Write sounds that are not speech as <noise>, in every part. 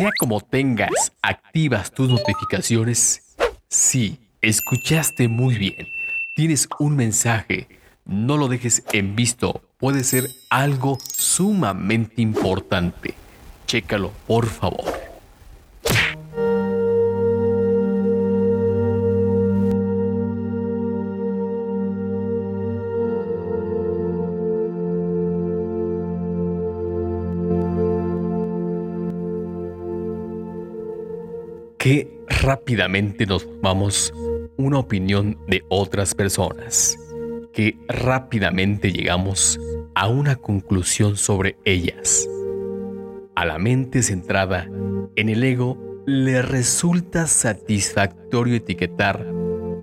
sea como tengas activas tus notificaciones, sí, escuchaste muy bien. Tienes un mensaje. No lo dejes en visto. Puede ser algo sumamente importante. Chécalo, por favor. Qué rápidamente nos formamos una opinión de otras personas, que rápidamente llegamos a una conclusión sobre ellas. A la mente centrada en el ego le resulta satisfactorio etiquetar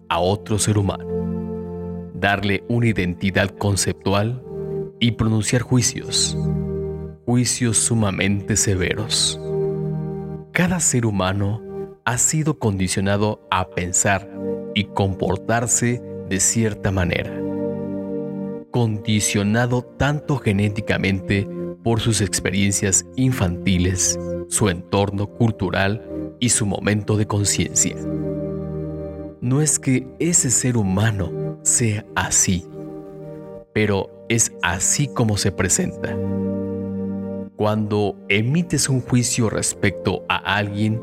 a otro ser humano, darle una identidad conceptual y pronunciar juicios, juicios sumamente severos. Cada ser humano ha sido condicionado a pensar y comportarse de cierta manera. Condicionado tanto genéticamente por sus experiencias infantiles, su entorno cultural y su momento de conciencia. No es que ese ser humano sea así, pero es así como se presenta. Cuando emites un juicio respecto a alguien,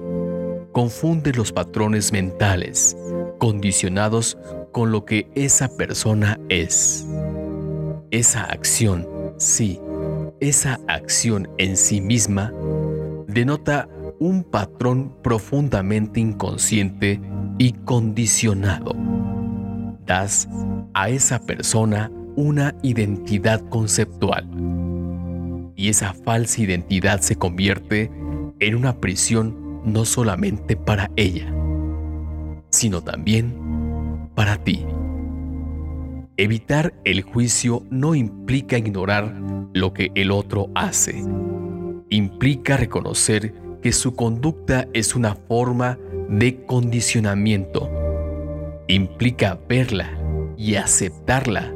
confunde los patrones mentales condicionados con lo que esa persona es. Esa acción, sí, esa acción en sí misma denota un patrón profundamente inconsciente y condicionado. Das a esa persona una identidad conceptual y esa falsa identidad se convierte en una prisión no solamente para ella, sino también para ti. Evitar el juicio no implica ignorar lo que el otro hace. Implica reconocer que su conducta es una forma de condicionamiento. Implica verla y aceptarla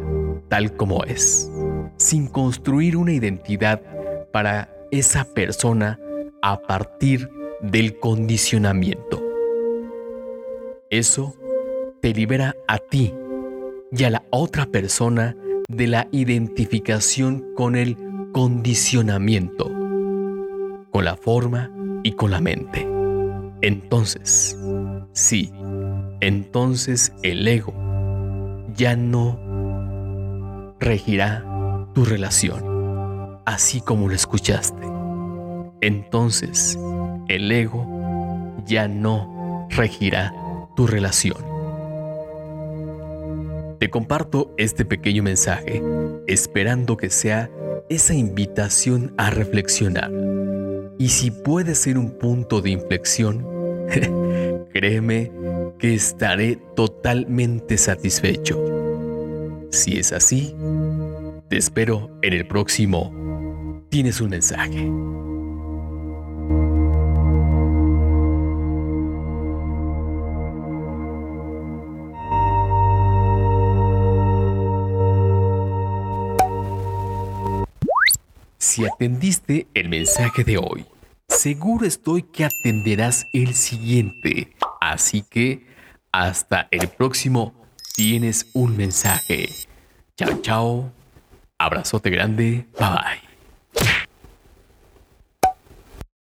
tal como es, sin construir una identidad para esa persona a partir del condicionamiento. Eso te libera a ti y a la otra persona de la identificación con el condicionamiento, con la forma y con la mente. Entonces, sí, entonces el ego ya no regirá tu relación, así como lo escuchaste. Entonces, el ego ya no regirá tu relación. Te comparto este pequeño mensaje esperando que sea esa invitación a reflexionar. Y si puede ser un punto de inflexión, <laughs> créeme que estaré totalmente satisfecho. Si es así, te espero en el próximo Tienes un mensaje. Si atendiste el mensaje de hoy, seguro estoy que atenderás el siguiente. Así que hasta el próximo tienes un mensaje. Chao, chao. Abrazote grande. Bye bye.